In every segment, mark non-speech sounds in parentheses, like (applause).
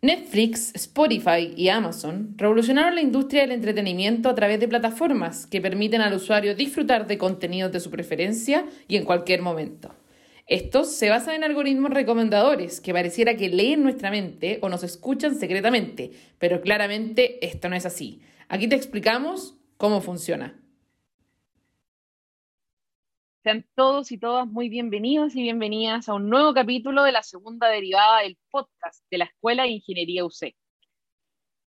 Netflix, Spotify y Amazon revolucionaron la industria del entretenimiento a través de plataformas que permiten al usuario disfrutar de contenidos de su preferencia y en cualquier momento. Estos se basan en algoritmos recomendadores que pareciera que leen nuestra mente o nos escuchan secretamente, pero claramente esto no es así. Aquí te explicamos cómo funciona. Sean todos y todas muy bienvenidos y bienvenidas a un nuevo capítulo de la segunda derivada del podcast de la Escuela de Ingeniería UC. ¿Se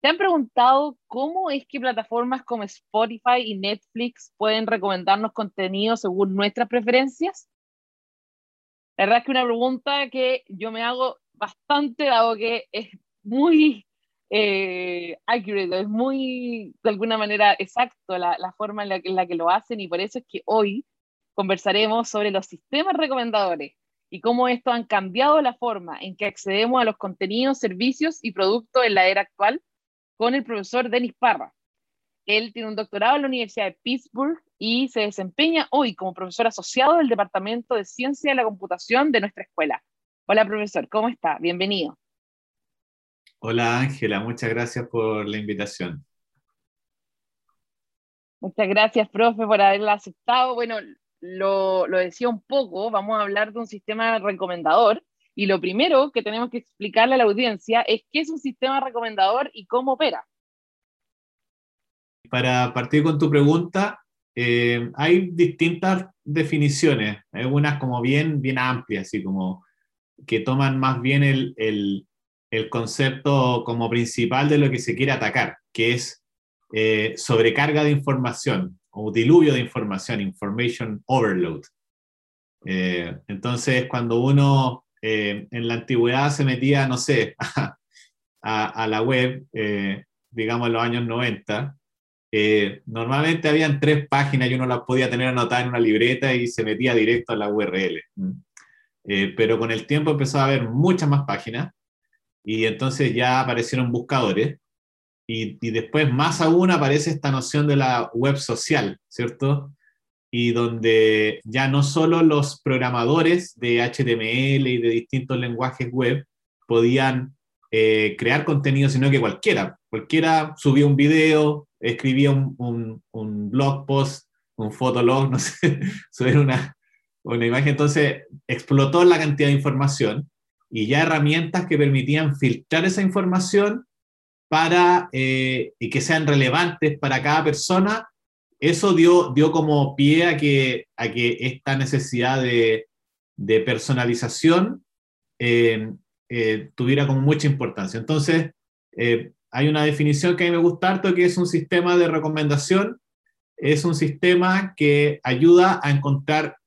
han preguntado cómo es que plataformas como Spotify y Netflix pueden recomendarnos contenido según nuestras preferencias? La verdad es que una pregunta que yo me hago bastante, dado que es muy eh, accurate, es muy, de alguna manera, exacto la, forma en la que lo hacen y por eso es que hoy conversaremos sobre los sistemas recomendadores y cómo estos han cambiado la forma en que accedemos a los contenidos, servicios y productos en la era actual con el profesor Denis Parra. Él tiene un doctorado en la Universidad de Pittsburgh y se desempeña hoy como profesor asociado del Departamento de Ciencia de la Computación de nuestra escuela. Hola, profesor, ¿cómo está? Bienvenido. Hola, Ángela, muchas gracias por la invitación. Muchas gracias, profe, por haberla aceptado. Bueno, lo, decía un poco, vamos a hablar de un sistema recomendador. Y lo primero que tenemos que explicarle a la audiencia es qué es un sistema recomendador y cómo opera. Para partir con tu pregunta, eh, hay distintas definiciones, algunas como bien, bien amplias, así como que toman más bien el, el, el, concepto como principal de lo que se quiere atacar, que es eh, sobrecarga de información o diluvio de información, information overload. Eh, entonces, cuando uno eh, en la antigüedad se metía, no sé, (laughs) a, la web, eh, digamos en los años 90, normalmente habían tres páginas y uno las podía tener anotadas en una libreta y se metía directo a la URL. pero con el tiempo empezó a haber muchas más páginas y entonces ya aparecieron buscadores y, después, más aún, aparece esta noción de la web social, ¿cierto? Y donde ya no solo los programadores de HTML y de distintos lenguajes web podían eh, crear contenido, sino que cualquiera. Cualquiera subía un video, escribía un, un, blog post, un fotolog, (laughs) no sé, subir una, una imagen. Entonces, explotó la cantidad de información y ya herramientas que permitían filtrar esa información para eh, y que sean relevantes para cada persona, eso dio, dio como pie a que, a que esta necesidad de, de personalización eh, eh, tuviera como mucha importancia. Entonces, hay una definición que a mí me gusta harto, que es un sistema de recomendación. Es un sistema que ayuda a encontrar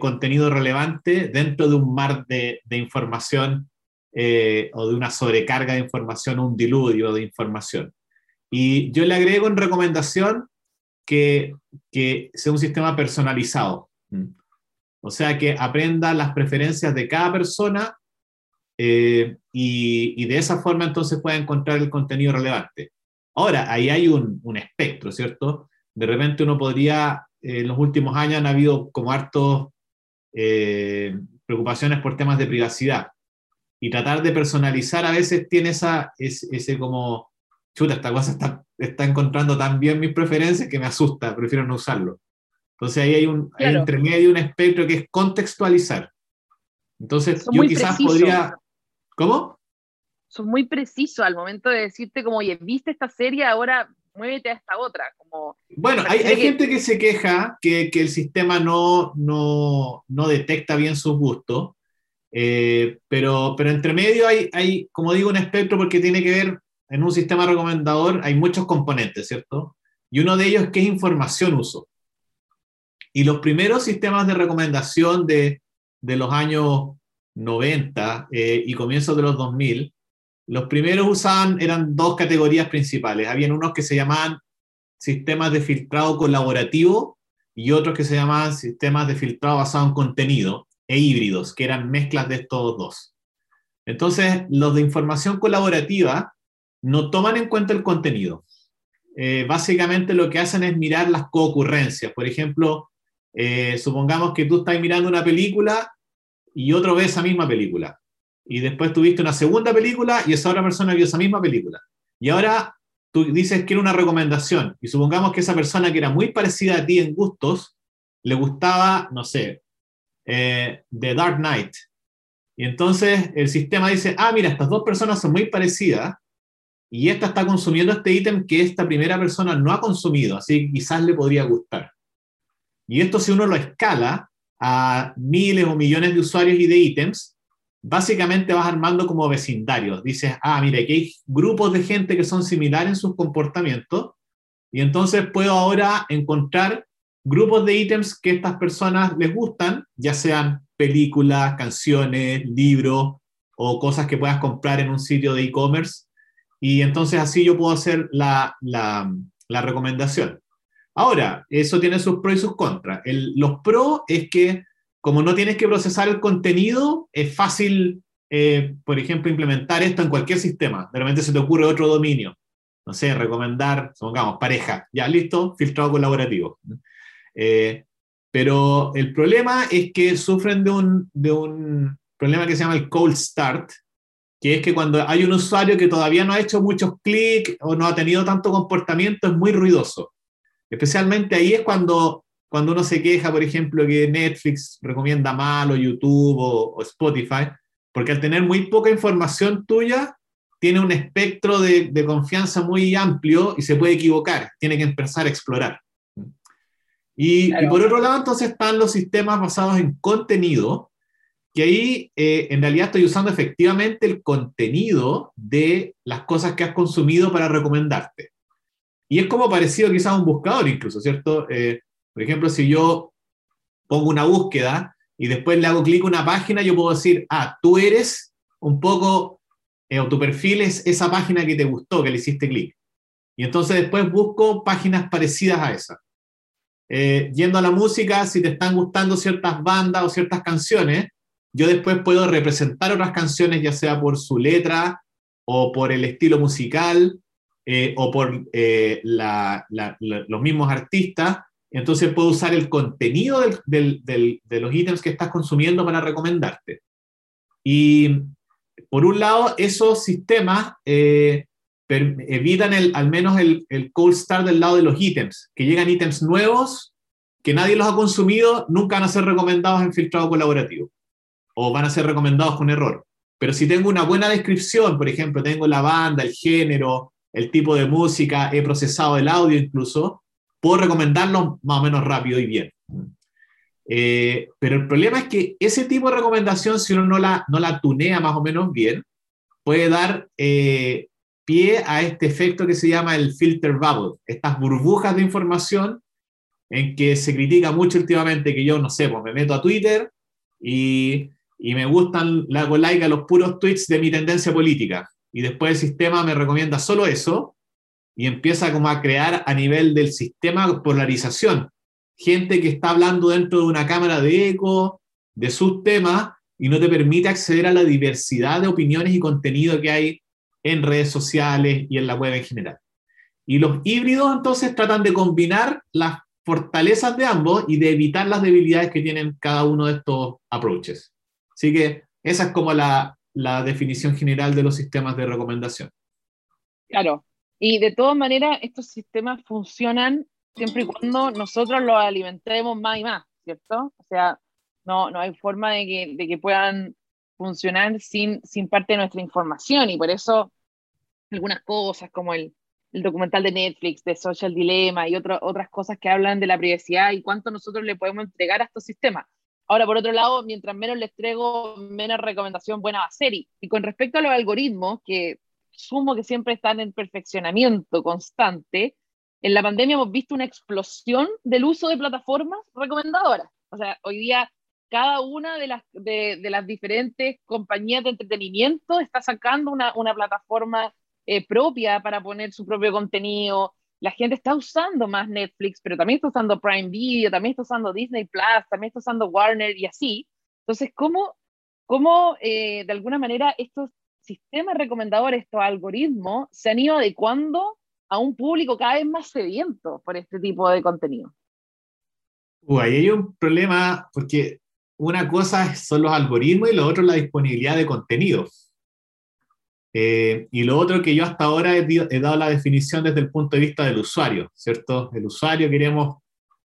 contenido relevante dentro de un mar de, de información eh, o de una sobrecarga de información o un diluvio de información. Y yo le agrego en recomendación que, que sea un sistema personalizado. O sea, que aprenda las preferencias de cada persona eh, y, de esa forma entonces pueda encontrar el contenido relevante. Ahora, ahí hay un, un espectro, ¿cierto? De repente uno podría, en los últimos años han habido como hartos eh, preocupaciones por temas de privacidad y tratar de personalizar a veces tiene esa, ese, como, chuta, esta cosa está, está, encontrando tan bien mis preferencias que me asusta, prefiero no usarlo. Entonces ahí hay un entre medio un espectro que es contextualizar. Entonces yo quizás podría... ¿Cómo? Son muy precisos al momento de decirte como, oye, viste esta serie, ahora muévete a esta otra. Como, bueno, hay, hay gente que se queja que, que el sistema no, no, no detecta bien sus gustos eh, pero, pero entre medio hay, hay, como digo, un espectro porque tiene que ver, en un sistema recomendador hay muchos componentes, ¿cierto? Y uno de ellos es información uso. Y los primeros sistemas de recomendación de, de los años 90 eh, y comienzos de los 2000, los primeros usaban, eran dos categorías principales. Habían unos que se llamaban sistemas de filtrado colaborativo y otros que se llamaban sistemas de filtrado basado en contenido e híbridos, que eran mezclas de estos dos. Entonces, los de información colaborativa no toman en cuenta el contenido. Eh, básicamente lo que hacen es mirar las coocurrencias. Por ejemplo, eh, supongamos que tú estás mirando una película y otro ve esa misma película. y después tuviste una segunda película y esa otra persona vio esa misma película. Y ahora tú dices que era una recomendación y supongamos que esa persona que era muy parecida a ti en gustos, le gustaba, no sé, eh, The Dark Knight. Y entonces el sistema dice, ah, mira, estas dos personas son muy parecidas y esta está consumiendo este ítem que esta primera persona no ha consumido, así que quizás le podría gustar. Y esto si uno lo escala a miles o millones de usuarios y de ítems, básicamente vas armando como vecindarios. Dices, ah, mira, aquí hay grupos de gente que son similares en sus comportamientos y entonces puedo ahora encontrar grupos de ítems que estas personas les gustan, ya sean películas, canciones, libros o cosas que puedas comprar en un sitio de e-commerce. Y entonces así yo puedo hacer la, la, la recomendación. Ahora, eso tiene sus pros y sus contras. los pros es que como no tienes que procesar el contenido, es fácil, eh, por ejemplo, implementar esto en cualquier sistema. De repente se te ocurre otro dominio. No sé, recomendar, supongamos, pareja. Ya, listo, filtrado colaborativo. Eh, pero el problema es que sufren de un, de un problema que se llama el cold start, que es que cuando hay un usuario que todavía no ha hecho muchos clics o no ha tenido tanto comportamiento, es muy ruidoso. Especialmente ahí es cuando cuando uno se queja, por ejemplo, que Netflix recomienda mal o YouTube o, Spotify, porque al tener muy poca información tuya, tiene un espectro de, confianza muy amplio y se puede equivocar, tiene que empezar a explorar. Y, por otro lado, entonces están los sistemas basados en contenido, que ahí eh, en realidad estoy usando efectivamente el contenido de las cosas que has consumido para recomendarte. Y es como parecido quizás a un buscador incluso, ¿cierto? Eh, por ejemplo, si yo pongo una búsqueda y después le hago clic a una página, yo puedo decir, ah, tú eres un poco, eh, o tu perfil es esa página que te gustó, que le hiciste clic. Y entonces después busco páginas parecidas a esa. Eh, yendo a la música, si te están gustando ciertas bandas o ciertas canciones, yo después puedo representar otras canciones, ya sea por su letra o por el estilo musical eh, o por los mismos artistas, entonces puedo usar el contenido de los ítems que estás consumiendo para recomendarte. Y por un lado, esos sistemas eh, evitan al menos el, el cold start del lado de los ítems, que llegan ítems nuevos que nadie los ha consumido, nunca van a ser recomendados en filtrado colaborativo o van a ser recomendados con error. Pero si tengo una buena descripción, por ejemplo, tengo la banda, el género, el tipo de música, he procesado el audio incluso, puedo recomendarlo más o menos rápido y bien. Eh, pero el problema es que ese tipo de recomendación, si uno no la, no la tunea más o menos bien, puede dar eh, pie a este efecto que se llama el filter bubble, estas burbujas de información en que se critica mucho últimamente que yo, no sé, pues me meto a Twitter y, y me gustan, hago like a los puros tweets de mi tendencia política y después el sistema me recomienda solo eso y empieza como a crear a nivel del sistema polarización. Gente que está hablando dentro de una cámara de eco de sus temas y no te permite acceder a la diversidad de opiniones y contenido que hay en redes sociales y en la web en general. Y los híbridos entonces tratan de combinar las fortalezas de ambos y de evitar las debilidades que tienen cada uno de estos approaches. Así que esa es como la, la definición general de los sistemas de recomendación. Claro, y de todas maneras, estos sistemas funcionan siempre y cuando nosotros los alimentemos más y más, ¿cierto? O sea, no, no hay forma de que, de que puedan funcionar sin, sin parte de nuestra información y por eso algunas cosas como el, el documental de Netflix, de Social Dilemma y otras cosas que hablan de la privacidad y cuánto nosotros le podemos entregar a estos sistemas. Ahora, por otro lado, mientras menos les traigo, menos recomendación buena va a ser. Y, y con respecto a los algoritmos, que sumo que siempre están en perfeccionamiento constante, en la pandemia hemos visto una explosión del uso de plataformas recomendadoras. O sea, hoy día cada una de las, de, las diferentes compañías de entretenimiento está sacando una, una plataforma eh, propia para poner su propio contenido. La gente está usando más Netflix, pero también está usando Prime Video, también está usando Disney Plus, también está usando Warner y así. Entonces, ¿cómo, cómo eh, de alguna manera estos sistemas recomendadores, estos algoritmos, se han ido adecuando a un público cada vez más sediento por este tipo de contenido. Uh, hay un problema porque una cosa son los algoritmos y lo otro la disponibilidad de contenido. Eh, y lo otro que yo hasta ahora he, he, dado la definición desde el punto de vista del usuario, ¿cierto? El usuario queremos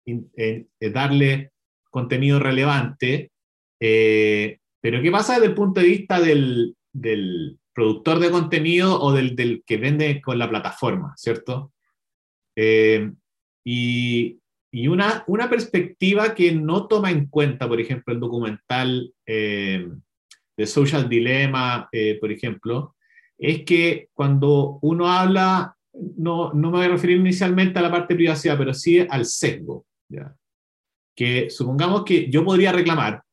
eh, darle contenido relevante, eh, pero ¿qué pasa desde el punto de vista del, del productor de contenido o del, del, que vende con la plataforma, ¿cierto? y, y una, una, perspectiva que no toma en cuenta, por ejemplo, el documental de Social Dilemma, por ejemplo, es que cuando uno habla, no, no me voy a referir inicialmente a la parte de privacidad, pero sí al sesgo. ¿ya? Que supongamos que yo podría reclamar,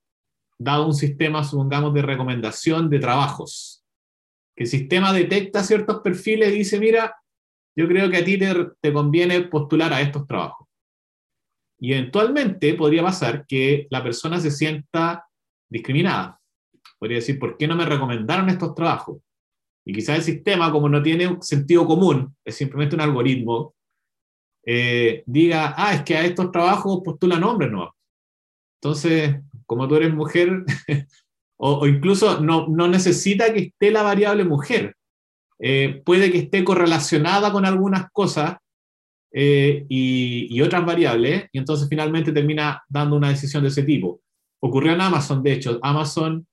dado un sistema, supongamos, de recomendación de trabajos, que el sistema detecta ciertos perfiles y dice, mira, yo creo que a ti te, te conviene postular a estos trabajos. Y eventualmente podría pasar que la persona se sienta discriminada. Podría decir, ¿por qué no me recomendaron estos trabajos? Y quizás el sistema, como no tiene sentido común, es simplemente un algoritmo, eh, diga, ah, es que a estos trabajos postulan hombres, no. Entonces, como tú eres mujer, (laughs) o, incluso no, no, necesita que esté la variable mujer, eh, puede que esté correlacionada con algunas cosas eh, y, y, otras variables, y entonces finalmente termina dando una decisión de ese tipo. Ocurrió en Amazon, de hecho, Amazon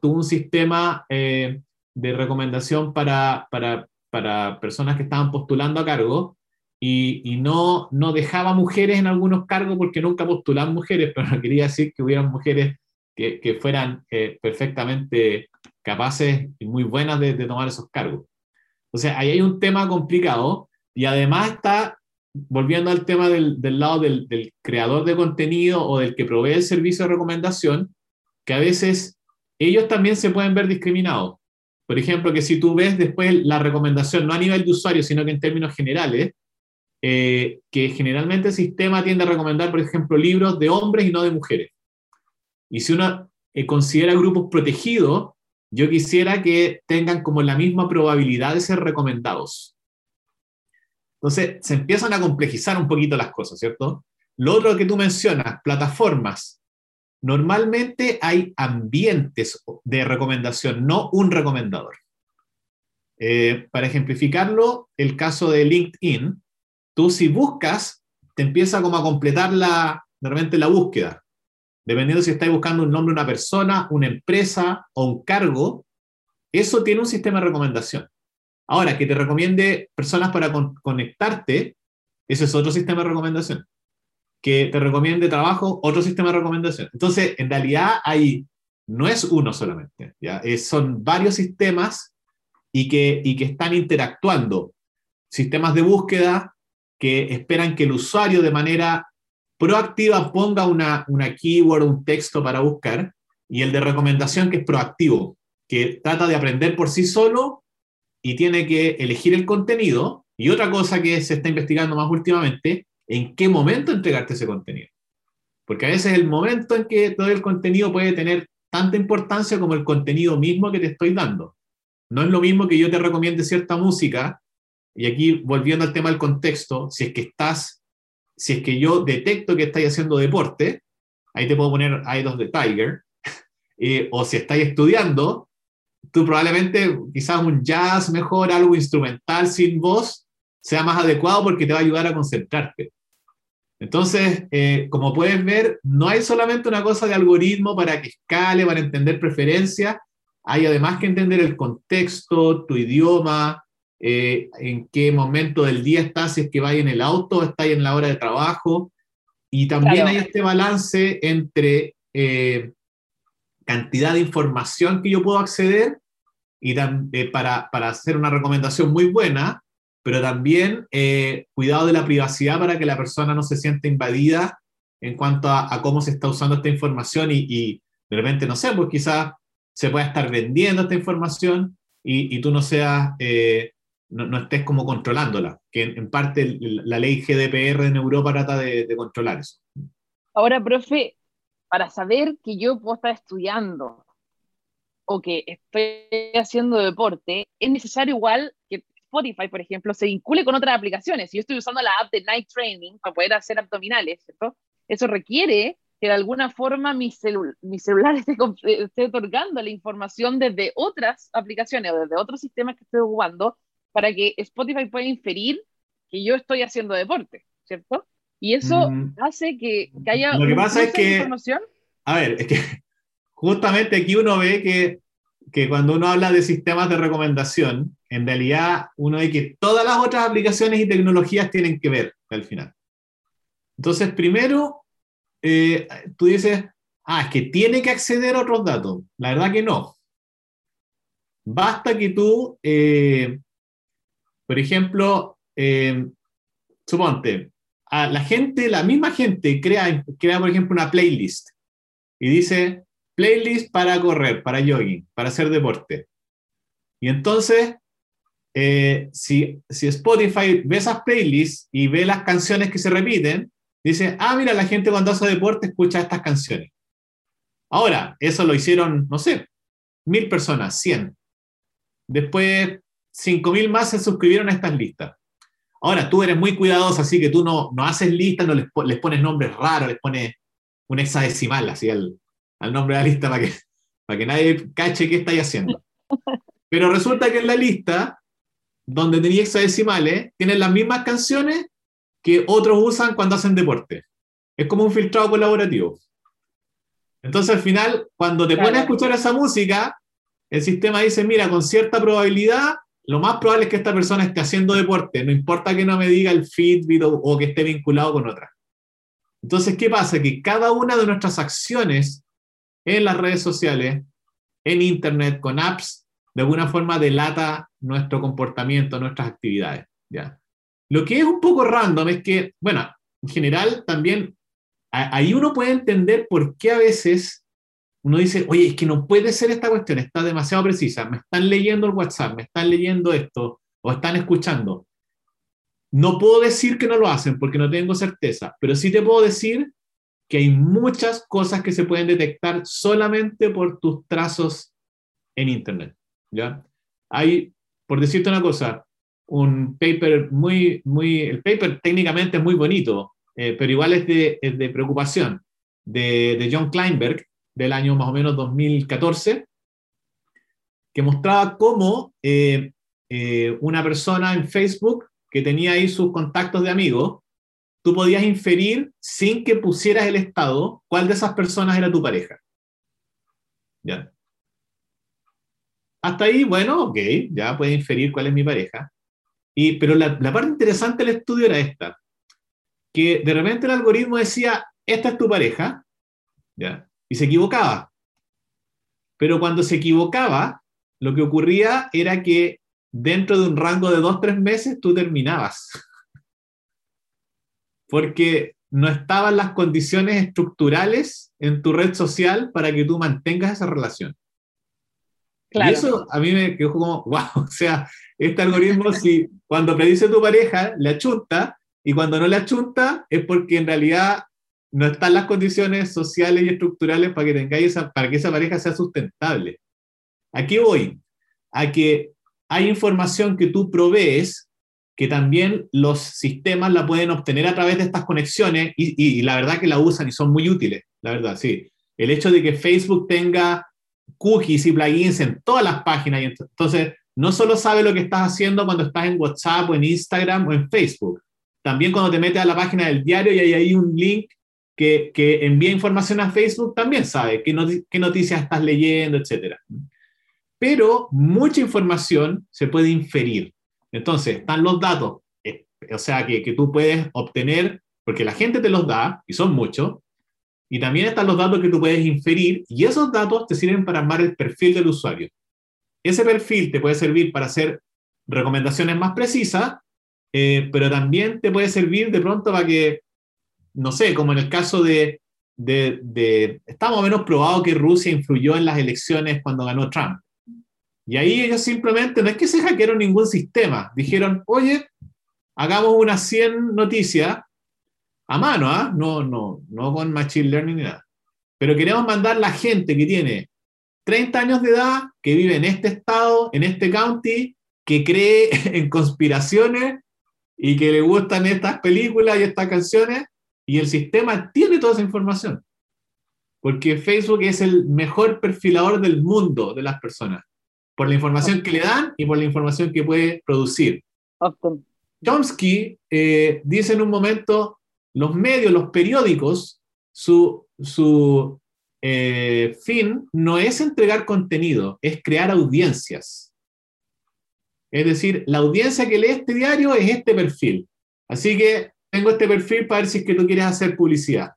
tuvo un sistema de recomendación para, para, para, personas que estaban postulando a cargo y, y, no, no dejaba mujeres en algunos cargos porque nunca postulaban mujeres, (laughs) pero no quería decir que hubieran mujeres que, que fueran eh, perfectamente capaces y muy buenas de, de, tomar esos cargos. O sea, ahí hay un tema complicado y además está, volviendo al tema del, del lado del, del creador de contenido o del que provee el servicio de recomendación, que a veces ellos también se pueden ver discriminados por ejemplo, que si tú ves después la recomendación, no a nivel de usuario, sino que en términos generales, eh, que generalmente el sistema tiende a recomendar, por ejemplo, libros de hombres y no de mujeres. Y si uno eh, considera grupos protegidos, yo quisiera que tengan como la misma probabilidad de ser recomendados. Entonces, se empiezan a complejizar un poquito las cosas, ¿cierto? Lo otro que tú mencionas, plataformas. Normalmente hay ambientes de recomendación, no un recomendador. Eh, para ejemplificarlo, el caso de LinkedIn, tú si buscas, te empieza como a completar la, de la búsqueda. Dependiendo si estás buscando un nombre de una persona, una empresa o un cargo, eso tiene un sistema de recomendación. Ahora, que te recomiende personas para conectarte, ese es otro sistema de recomendación que te recomiende trabajo, otro sistema de recomendación. Entonces, en realidad hay, no es uno solamente, ¿ya? son varios sistemas y que, y que están interactuando. Sistemas de búsqueda que esperan que el usuario de manera proactiva ponga una, una keyword, un texto para buscar, y el de recomendación que es proactivo, que trata de aprender por sí solo y tiene que elegir el contenido. Y otra cosa que se está investigando más últimamente en qué momento entregarte ese contenido. Porque a veces el momento en que todo el contenido puede tener tanta importancia como el contenido mismo que te estoy dando. No es lo mismo que yo te recomiende cierta música, y aquí volviendo al tema del contexto, si es que estás, si es que yo detecto que estás haciendo deporte, ahí te puedo poner Idols de Tiger, (laughs) eh, o si estás estudiando, tú probablemente quizás un jazz mejor, algo instrumental sin voz, sea más adecuado porque te va a ayudar a concentrarte. Entonces, eh, como puedes ver, no hay solamente una cosa de algoritmo para que escale, para entender preferencias, hay además que entender el contexto, tu idioma, eh, en qué momento del día estás, si es que vas en el auto, estás en la hora de trabajo, y también hay este balance entre eh, cantidad de información que yo puedo acceder y para, para hacer una recomendación muy buena, pero también eh, cuidado de la privacidad para que la persona no se sienta invadida en cuanto a, cómo se está usando esta información y, y, de repente, no sé, pues quizás se pueda estar vendiendo esta información y, y tú no seas, eh, no, estés como controlándola, que en, parte la ley GDPR en Europa trata de, de controlar eso. Ahora, profe, para saber que yo puedo estar estudiando o que estoy haciendo deporte, es necesario igual que Spotify, por ejemplo, se vincule con otras aplicaciones. Si yo estoy usando la app de Night Training para poder hacer abdominales, ¿cierto? Eso requiere que de alguna forma mi, mi celular (laughs) esté, esté, otorgando la información desde otras aplicaciones o desde otros sistemas que estoy jugando para que Spotify pueda inferir que yo estoy haciendo deporte, ¿cierto? Y eso mm. hace que, que, haya... Lo que pasa es que... A ver, es que (laughs) justamente aquí uno ve que, que cuando uno habla de sistemas de recomendación, en realidad uno ve que todas las otras aplicaciones y tecnologías tienen que ver al final. Entonces, primero, eh, tú dices, ah, es que tiene que acceder a otros datos. La verdad que no. Basta que tú, eh, por ejemplo, eh, suponte, a la gente, la misma gente crea, crea, por ejemplo, una playlist y dice, playlist para correr, para jogging, para hacer deporte. Y entonces, si, si Spotify ve esas playlists y ve las canciones que se repiten, dice, ah, mira, la gente cuando hace deporte escucha estas canciones. Ahora, eso lo hicieron, no sé, mil personas, cien. Después, cinco mil más se suscribieron a estas listas. Ahora, tú eres muy cuidadoso, así que tú no, no haces listas, no les, les, pones nombres raros, les pones un hexadecimal así al, al nombre de la lista para que, para que nadie cache qué estáis haciendo. Pero resulta que en la lista, donde tenía hexadecimales, tienen las mismas canciones que otros usan cuando hacen deporte. Es como un filtrado colaborativo. Entonces al final, cuando te pones a escuchar esa música, el sistema dice, mira, con cierta probabilidad, lo más probable es que esta persona esté haciendo deporte, no importa que no me diga el Fitbit o, o que esté vinculado con otra. Entonces, ¿qué pasa? Que cada una de nuestras acciones en las redes sociales, en Internet, con apps, de alguna forma delata nuestro comportamiento, nuestras actividades. ¿ya? Lo que es un poco random es que, bueno, en general también ahí uno puede entender por qué a veces uno dice, oye, es que no puede ser esta cuestión, está demasiado precisa, me están leyendo el WhatsApp, me están leyendo esto o están escuchando. No puedo decir que no lo hacen porque no tengo certeza, pero sí te puedo decir que hay muchas cosas que se pueden detectar solamente por tus trazos en Internet. ¿ya? Hay, por decirte una cosa, un paper muy, muy, el paper técnicamente es muy bonito, eh, pero igual es de, de preocupación, de, de, John Kleinberg, del año más o menos 2014, que mostraba cómo eh, eh, una persona en Facebook que tenía ahí sus contactos de amigos, tú podías inferir sin que pusieras el estado cuál de esas personas era tu pareja. ¿Ya? Hasta ahí, bueno, ok, ya puedes inferir cuál es mi pareja. Y, pero la, la, parte interesante del estudio era esta, que de repente el algoritmo decía, esta es tu pareja, ¿ya? y se equivocaba. Pero cuando se equivocaba, lo que ocurría era que dentro de un rango de dos, tres meses tú terminabas. (laughs) Porque no estaban las condiciones estructurales en tu red social para que tú mantengas esa relación. Y eso a mí me quedó como, (laughs) wow, o sea, este algoritmo, si cuando predice tu pareja, le achunta, y cuando no le achunta, es porque en realidad no están las condiciones sociales y estructurales para que tengáis esa, para que esa pareja sea sustentable. Aquí voy, a que hay información que tú provees que también los sistemas la pueden obtener a través de estas conexiones y, la verdad que la usan y son muy útiles, la verdad, sí. El hecho de que Facebook tenga cookies y plugins en todas las páginas. Y entonces, no solo sabe lo que estás haciendo cuando estás en WhatsApp o en Instagram o en Facebook, también cuando te metes a la página del diario y hay ahí un link que, que envía información a Facebook, también sabe qué, qué noticias estás leyendo, etc. Pero mucha información se puede inferir. Entonces, están los datos, eh, o sea, que, tú puedes obtener, porque la gente te los da, y son muchos, y también están los datos que tú puedes inferir y esos datos te sirven para armar el perfil del usuario. Ese perfil te puede servir para hacer recomendaciones más precisas, eh, pero también te puede servir de pronto para que, no sé, como en el caso de, de, de está más o menos probado que Rusia influyó en las elecciones cuando ganó Trump. Y ahí ellos simplemente, no es que se hackearon ningún sistema, dijeron, oye, hagamos unas 100 noticias a mano, ¿ah? no, no, no con Machine Learning ni nada. Pero queremos mandar la gente que tiene 30 años de edad, que vive en este estado, en este county, que cree (laughs) en conspiraciones y que le gustan estas películas y estas canciones, y el sistema tiene toda esa información. porque Facebook es el mejor perfilador del mundo de las personas, por la información que le dan y por la información que puede producir. Chomsky eh, dice en un momento, los medios, los periódicos, su, su eh, fin no es entregar contenido, es crear audiencias. Es decir, la audiencia que lee este diario es este perfil. Así que tengo este perfil para ver si es que tú quieres hacer publicidad.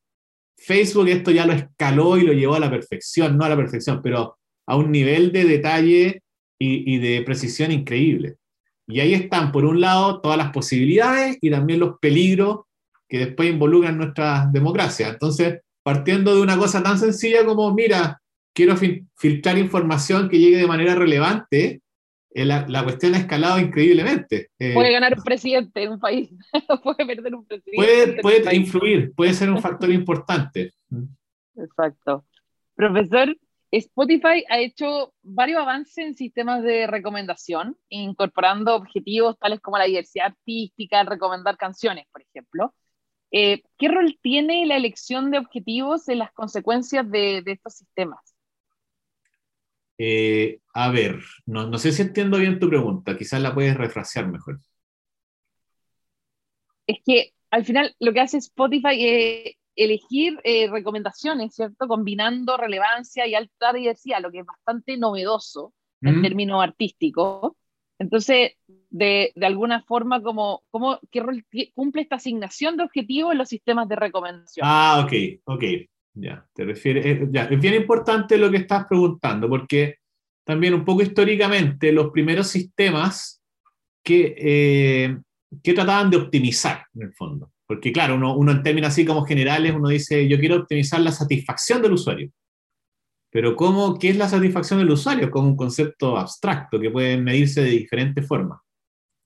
Facebook esto ya lo escaló y lo llevó a la perfección, no a la perfección, pero a un nivel de detalle y, de precisión increíble. Y ahí están, por un lado, todas las posibilidades y también los peligros que después involucran nuestra democracia. Entonces, partiendo de una cosa tan sencilla como, mira, quiero filtrar información que llegue de manera relevante, eh, la, cuestión ha escalado increíblemente. Eh, puede ganar un presidente en un país, (laughs) puede perder un presidente. Puede, puede influir, puede ser un factor importante. Exacto. Profesor, Spotify ha hecho varios avances en sistemas de recomendación, incorporando objetivos tales como la diversidad artística, recomendar canciones, por ejemplo. Eh, ¿Qué rol tiene la elección de objetivos en las consecuencias de, de estos sistemas? Eh, a ver, no, no, sé si entiendo bien tu pregunta, quizás la puedes refrasear mejor. Es que al final lo que hace Spotify es elegir eh, recomendaciones, ¿cierto? Combinando relevancia y alta diversidad, lo que es bastante novedoso en términos artísticos. Entonces, de, de, alguna forma, como, como, ¿qué rol cumple esta asignación de objetivos en los sistemas de recomendación? Ah, ok, ok. Ya, te refieres, eh, ya, es bien importante lo que estás preguntando, porque también un poco históricamente los primeros sistemas que, eh, que trataban de optimizar, en el fondo. Porque claro, uno, uno en términos así como generales, uno dice, yo quiero optimizar la satisfacción del usuario. Pero ¿cómo, ¿qué es la satisfacción del usuario? Como un concepto abstracto que puede medirse de diferentes formas.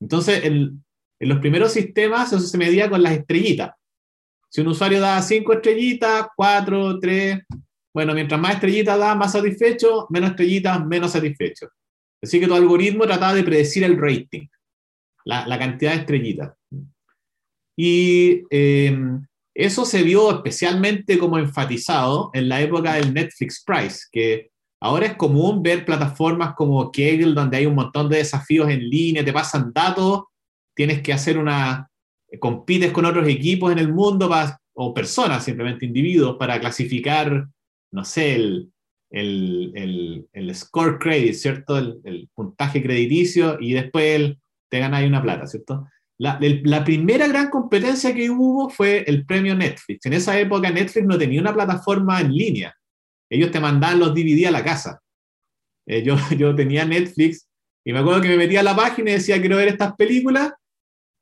Entonces, en, los primeros sistemas eso se medía con las estrellitas. Si un usuario da cinco estrellitas, cuatro, tres, bueno, mientras más estrellitas da, más satisfecho, menos estrellitas, menos satisfecho. Así que tu algoritmo trataba de predecir el rating, la, la cantidad de estrellitas. Y eh, eso se vio especialmente como enfatizado en la época del Netflix Prize, que ahora es común ver plataformas como Kegel, donde hay un montón de desafíos en línea, te pasan datos, tienes que hacer una, compites con otros equipos en el mundo o personas, simplemente individuos, para clasificar, no sé, el, el, el, score credit, ¿cierto? El, puntaje crediticio y después te ganas una plata, ¿cierto? La, la, primera gran competencia que hubo fue el premio Netflix. En esa época Netflix no tenía una plataforma en línea. Ellos te mandaban los DVD a la casa. Eh, yo, (laughs) yo tenía Netflix y me acuerdo que me metía a la página y decía, quiero ver estas películas,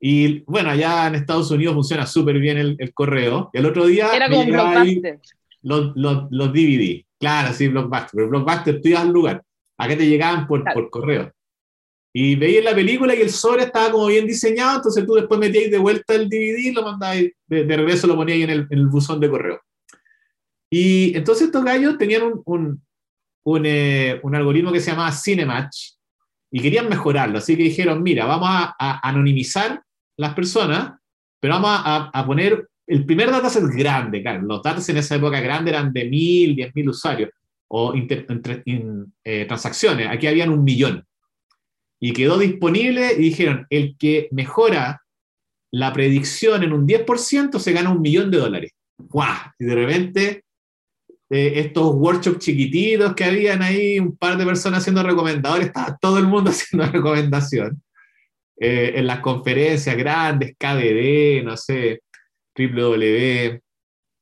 y bueno, allá en Estados Unidos funciona súper bien el, correo. Y el otro día. Era como Blockbuster. Los, los, los, DVD. Claro, sí, Blockbuster. Pero Blockbuster tú ibas al lugar. Acá te llegaban por, por correo. Y veías la película y el sobre estaba como bien diseñado, entonces tú después metías de vuelta el DVD lo mandabas, de, de regreso lo ponías en el, en el, buzón de correo. Y entonces estos gallos tenían un, un, un, eh, un algoritmo que se llamaba Cinematch y querían mejorarlo, así que dijeron, mira, vamos a, a anonimizar las personas, pero vamos a, poner el primer dataset grande, claro, los datos en esa época grande eran de mil, diez mil usuarios o eh, transacciones, aquí habían un millón. Y quedó disponible y dijeron, el que mejora la predicción en un 10% se gana un millón de dólares. ¡Guau! Y de repente, eh, estos workshops chiquititos que habían ahí, un par de personas haciendo recomendadores, estaba todo el mundo (laughs) haciendo recomendación. Eh, en las conferencias grandes, KDD, no sé, www,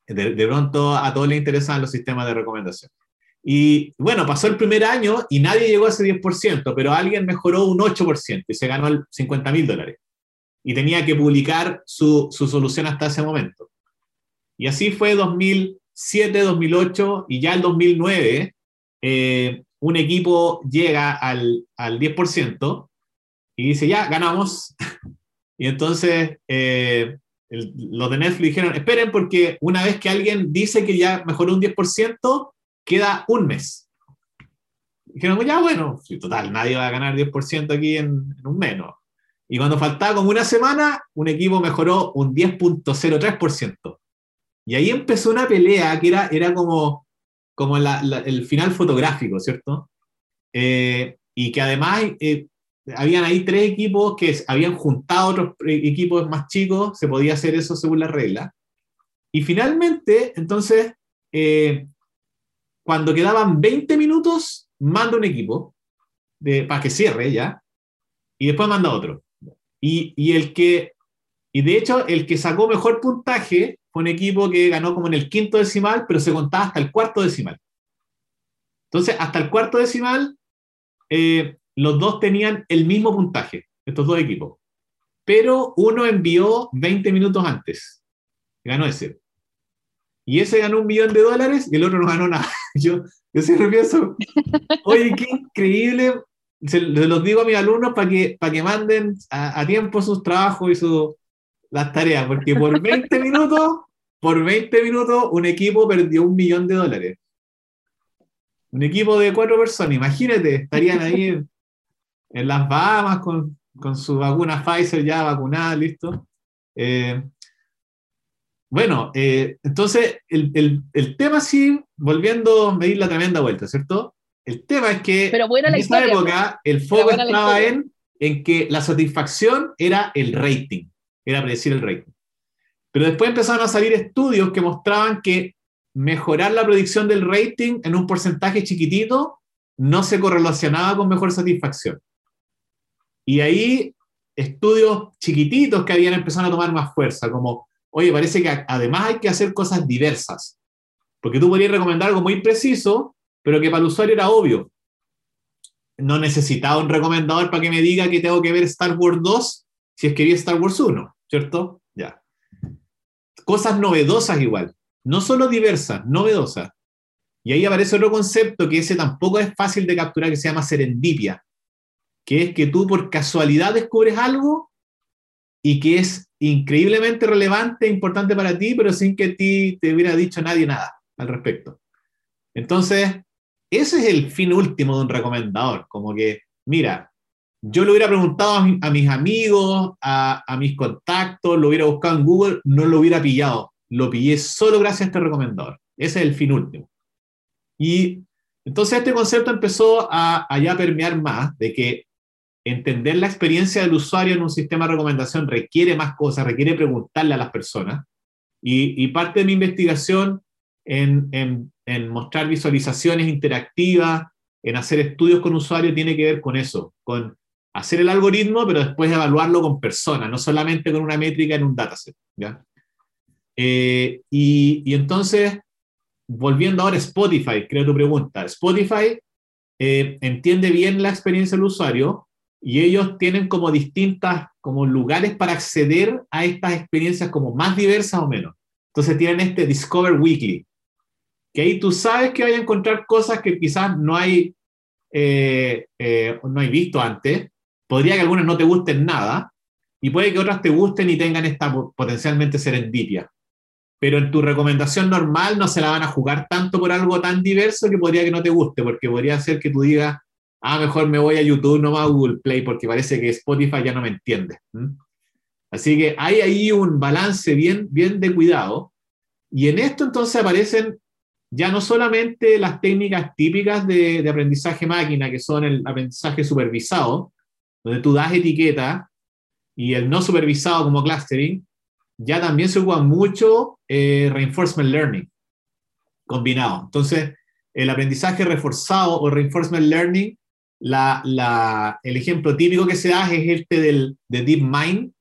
de, pronto a todos les interesan los sistemas de recomendación. Y bueno, pasó el primer año y nadie llegó a ese 10%, pero alguien mejoró un 8% y se ganó el 50 mil dólares. Y tenía que publicar su, su, solución hasta ese momento. Y así fue 2007, 2008 y ya el 2009, eh, un equipo llega al, al 10% y dice, ya, ganamos. (laughs) y entonces eh, los de Netflix dijeron, esperen porque una vez que alguien dice que ya mejoró un 10%, queda un mes. Dijeron, ya bueno, total, nadie va a ganar 10% aquí en, un menos. Y cuando faltaba como una semana, un equipo mejoró un 10.03%. Y ahí empezó una pelea que era, era como, como el final fotográfico, ¿cierto? Eh, y que además eh, habían ahí tres equipos que habían juntado otros equipos más chicos, se podía hacer eso según la regla. Y finalmente, entonces, eh, cuando quedaban 20 minutos, manda un equipo de, para que cierre ya, y después manda otro. Y, y, el que, y de hecho, el que sacó mejor puntaje fue un equipo que ganó como en el quinto decimal, pero se contaba hasta el cuarto decimal. Entonces, hasta el cuarto decimal, eh, los dos tenían el mismo puntaje, estos dos equipos. Pero uno envió 20 minutos antes. Ganó ese. Y ese ganó un millón de dólares y el otro no ganó nada. (laughs) Yo, yo siempre pienso, oye, qué increíble. Se, los digo a mis alumnos para que, para que manden a, tiempo sus trabajos y sus las tareas, porque por (laughs) 20 minutos, por 20 minutos, un equipo perdió un millón de dólares. Un equipo de cuatro personas, imagínate, estarían ahí en, las Bahamas con, con, su vacuna Pfizer ya vacunada, listo. Eh, bueno, eh, entonces el, el, el, tema sí, volviendo a medir la tremenda vuelta, ¿cierto? El tema es que en esa época el foco estaba en, en que la satisfacción era el rating, era predecir el rating. Pero después empezaron a salir estudios que mostraban que mejorar la predicción del rating en un porcentaje chiquitito no se correlacionaba con mejor satisfacción. Y ahí estudios chiquititos que habían empezado a tomar más fuerza, como oye, parece que además hay que hacer cosas diversas. Porque tú podrías recomendar algo muy preciso, pero que para el usuario era obvio. No necesitaba un recomendador para que me diga que tengo que ver Star Wars 2 si es Star Wars 1, ¿cierto? Ya. Cosas novedosas igual. No solo diversas, novedosas. Y ahí aparece otro concepto que ese tampoco es fácil de capturar, que se llama serendipia, que es que tú por casualidad descubres algo y que es increíblemente relevante e importante para ti, pero sin que ti te hubiera dicho nadie nada al respecto. Entonces, ese es el fin último de un recomendador, como que, mira, yo lo hubiera preguntado a, mis amigos, a, a, mis contactos, lo hubiera buscado en Google, no lo hubiera pillado, lo pillé solo gracias a este recomendador. Ese es el fin último. Y entonces este concepto empezó a, a ya permear más, de que entender la experiencia del usuario en un sistema de recomendación requiere más cosas, requiere preguntarle a las personas. Y, parte de mi investigación en, mostrar visualizaciones interactivas, en hacer estudios con usuarios, tiene que ver con eso, con hacer el algoritmo, pero después evaluarlo con personas, no solamente con una métrica en un dataset. ¿ya? Eh, y, y, entonces, volviendo ahora a Spotify, creo tu pregunta. Spotify eh, entiende bien la experiencia del usuario, y ellos tienen como distintas como lugares para acceder a estas experiencias como más diversas o menos. Entonces tienen este Discover Weekly, que ahí tú sabes que vas a encontrar cosas que quizás no hay, eh, eh, no hay visto antes. Podría que algunas no te gusten nada y puede que otras te gusten y tengan esta potencialmente serendipia. Pero en tu recomendación normal no se la van a jugar tanto por algo tan diverso que podría que no te guste, porque podría ser que tú digas, ah, mejor me voy a YouTube, no a Google Play, porque parece que Spotify ya no me entiende. Así que hay ahí un balance bien, bien de cuidado. Y en esto entonces aparecen ya no solamente las técnicas típicas de, de aprendizaje máquina, que son el aprendizaje supervisado, donde tú das etiqueta, y el no supervisado como clustering, ya también se ocupa mucho eh, reinforcement learning combinado. Entonces, el aprendizaje reforzado o reinforcement learning la, el ejemplo típico que se da es este del, de DeepMind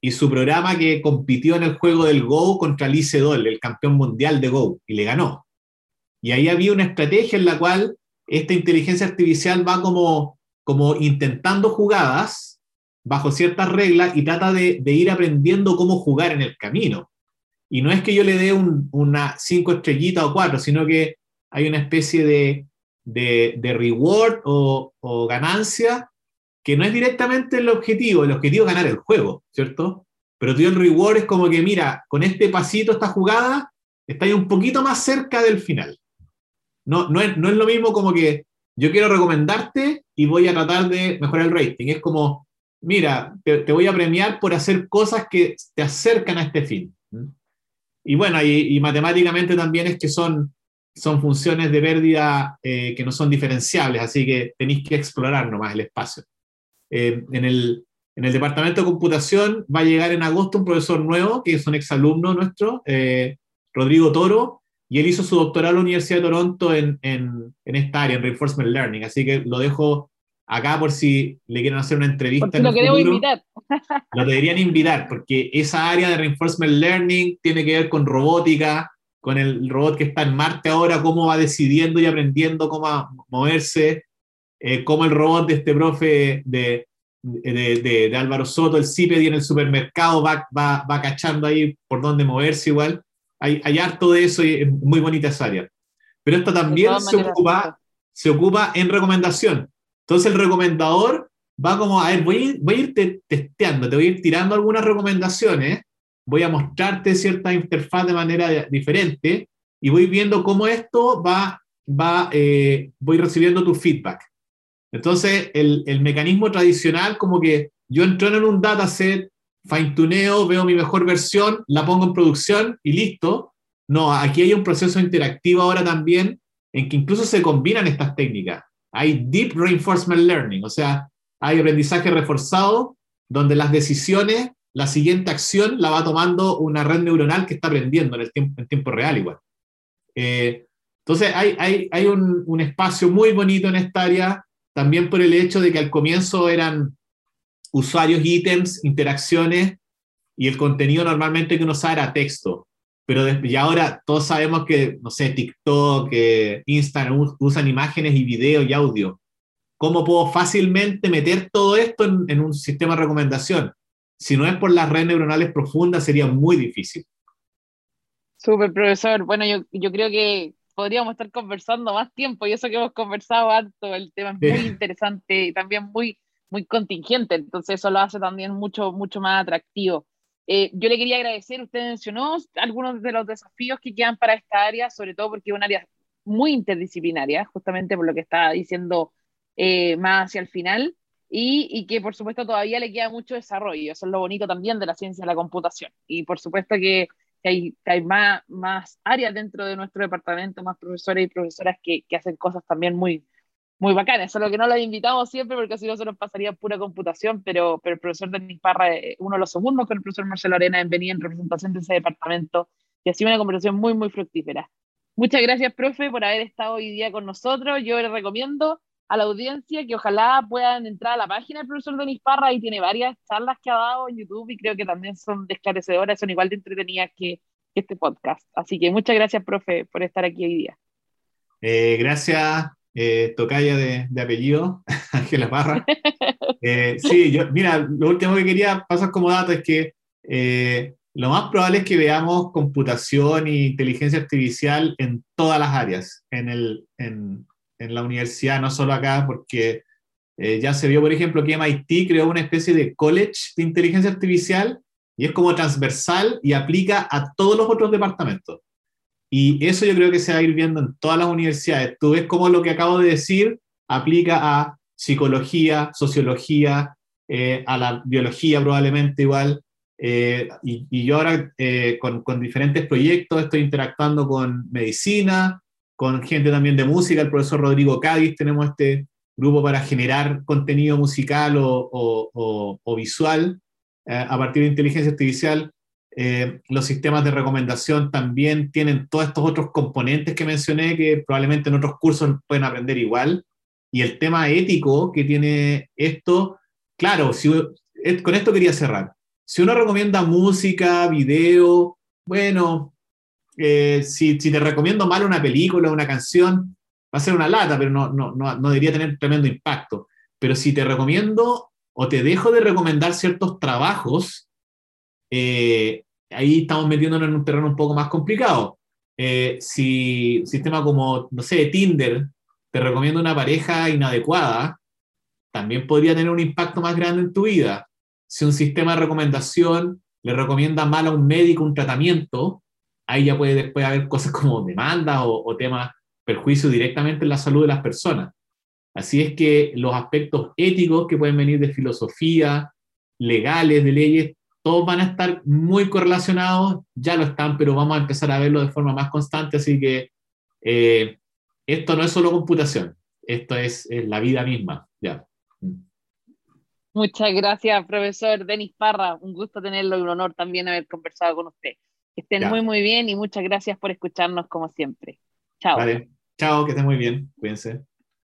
y su programa que compitió en el juego del Go contra Lee Sedol, el campeón mundial de Go, y le ganó. Y ahí había una estrategia en la cual esta inteligencia artificial va como, como intentando jugadas bajo ciertas reglas y trata de, ir aprendiendo cómo jugar en el camino. Y no es que yo le dé una cinco estrellitas o cuatro, sino que hay una especie de, de, reward o, ganancia que no es directamente el objetivo, el objetivo es ganar el juego, ¿cierto? Pero tú el reward es como que, mira, con este pasito, esta jugada, está un poquito más cerca del final. No, no, es, no es lo mismo como que yo quiero recomendarte y voy a tratar de mejorar el rating. Es como, mira, te, voy a premiar por hacer cosas que te acercan a este fin. Y bueno, y, y matemáticamente también es que son son funciones de pérdida eh, que no son diferenciables, así que tenéis que explorar nomás el espacio. Eh, en, el, en, el, departamento de computación va a llegar en agosto un profesor nuevo, que es un exalumno nuestro, eh, Rodrigo Toro, y él hizo su doctorado en la Universidad de Toronto en, en, en, esta área, en Reinforcement Learning, así que lo dejo acá por si le quieren hacer una entrevista. Lo queremos invitar. Lo deberían invitar, porque esa área de Reinforcement Learning tiene que ver con robótica, con el robot que está en Marte ahora, cómo va decidiendo y aprendiendo cómo moverse, eh, cómo el robot de este profe de, de, de, Álvaro Soto, el CIPED en el supermercado, va, va, va, cachando ahí por dónde moverse igual. Hay, hay harto de eso y es muy bonita esa área. Pero esto también se ocupa, se ocupa en recomendación. Entonces el recomendador va como, a ver, voy, voy a ir testeando, te voy a ir tirando algunas recomendaciones voy a mostrarte cierta interfaz de manera diferente y voy viendo cómo esto va, va eh, voy recibiendo tu feedback. Entonces, el, el, mecanismo tradicional, como que yo entro en un dataset, fine-tuneo, veo mi mejor versión, la pongo en producción y listo. No, aquí hay un proceso interactivo ahora también en que incluso se combinan estas técnicas. Hay deep reinforcement learning, o sea, hay aprendizaje reforzado donde las decisiones la siguiente acción la va tomando una red neuronal que está aprendiendo en, el tiempo, en tiempo real igual. Eh, entonces hay, hay, hay un, un, espacio muy bonito en esta área, también por el hecho de que al comienzo eran usuarios, ítems, interacciones, y el contenido normalmente que uno sabe era texto. Pero y ahora todos sabemos que, no sé, TikTok, eh, Instagram usan imágenes y video y audio. ¿Cómo puedo fácilmente meter todo esto en, en un sistema de recomendación? Si no es por las redes neuronales profundas, sería muy difícil. Súper, profesor. Bueno, yo, yo creo que podríamos estar conversando más tiempo y eso que hemos conversado harto, el tema es muy interesante y también muy, muy contingente, entonces eso lo hace también mucho, mucho más atractivo. Eh, yo le quería agradecer, usted mencionó algunos de los desafíos que quedan para esta área, sobre todo porque es un área muy interdisciplinaria, justamente por lo que estaba diciendo eh, más hacia el final y, que por supuesto todavía le queda mucho desarrollo. Eso es lo bonito también de la ciencia de la computación. Y por supuesto que, hay, hay más, más, áreas dentro de nuestro departamento, más profesores y profesoras que, que, hacen cosas también muy, muy bacanas. Solo que no los invitamos siempre porque si no se nos pasaría pura computación, pero, pero el profesor Denis Parra es uno de los segundos con el profesor Marcelo Arena en venir en representación de ese departamento y ha sido una conversación muy, muy fructífera. Muchas gracias, profe, por haber estado hoy día con nosotros. Yo les recomiendo a la audiencia que ojalá puedan entrar a la página del profesor Denis Parra y tiene varias charlas que ha dado en YouTube y creo que también son esclarecedoras, son igual de entretenidas que, este podcast. Así que muchas gracias, profe, por estar aquí hoy día. Eh, gracias, eh, Tocaya de, apellido, (laughs) Ángela Parra. (laughs) Eh, sí, yo, mira, lo último que quería pasar como dato es que lo más probable es que veamos computación e inteligencia artificial en todas las áreas, en, el, en, en la universidad, no solo acá, porque eh, ya se vio, por ejemplo, que MIT creó una especie de college de inteligencia artificial y es como transversal y aplica a todos los otros departamentos. Y eso yo creo que se va a ir viendo en todas las universidades. Tú ves cómo lo que acabo de decir aplica a psicología, sociología, eh, a la biología probablemente igual. Eh, y, y, yo ahora con, con, diferentes proyectos estoy interactuando con medicina, con gente también de música, el profesor Rodrigo Cádiz, tenemos este grupo para generar contenido musical o, o, visual eh, a partir de inteligencia artificial. Eh, los sistemas de recomendación también tienen todos estos otros componentes que mencioné que probablemente en otros cursos pueden aprender igual. Y el tema ético que tiene esto, claro, si, con esto quería cerrar. Si uno recomienda música, video, bueno, eh, si, si, te recomiendo mal una película, una canción, va a ser una lata, pero no, no, no, no debería tener tremendo impacto. Pero si te recomiendo o te dejo de recomendar ciertos trabajos, eh, ahí estamos metiéndonos en un terreno un poco más complicado. Eh, si sistema como, no sé, Tinder te recomienda una pareja inadecuada, también podría tener un impacto más grande en tu vida. Si un sistema de recomendación le recomienda mal a un médico un tratamiento, ahí ya puede después haber cosas como demandas o, temas perjuicios directamente en la salud de las personas. Así es que los aspectos éticos que pueden venir de filosofía, legales, de leyes, todos van a estar muy correlacionados, ya lo están, pero vamos a empezar a verlo de forma más constante, así que eh, esto no es solo computación, esto es, la vida misma. Ya. Muchas gracias, profesor Denis Parra. Un gusto tenerlo y un honor también haber conversado con usted. Que estén muy, muy bien y muchas gracias por escucharnos como siempre. Chao. Vale. Chao, que estén muy bien. Cuídense.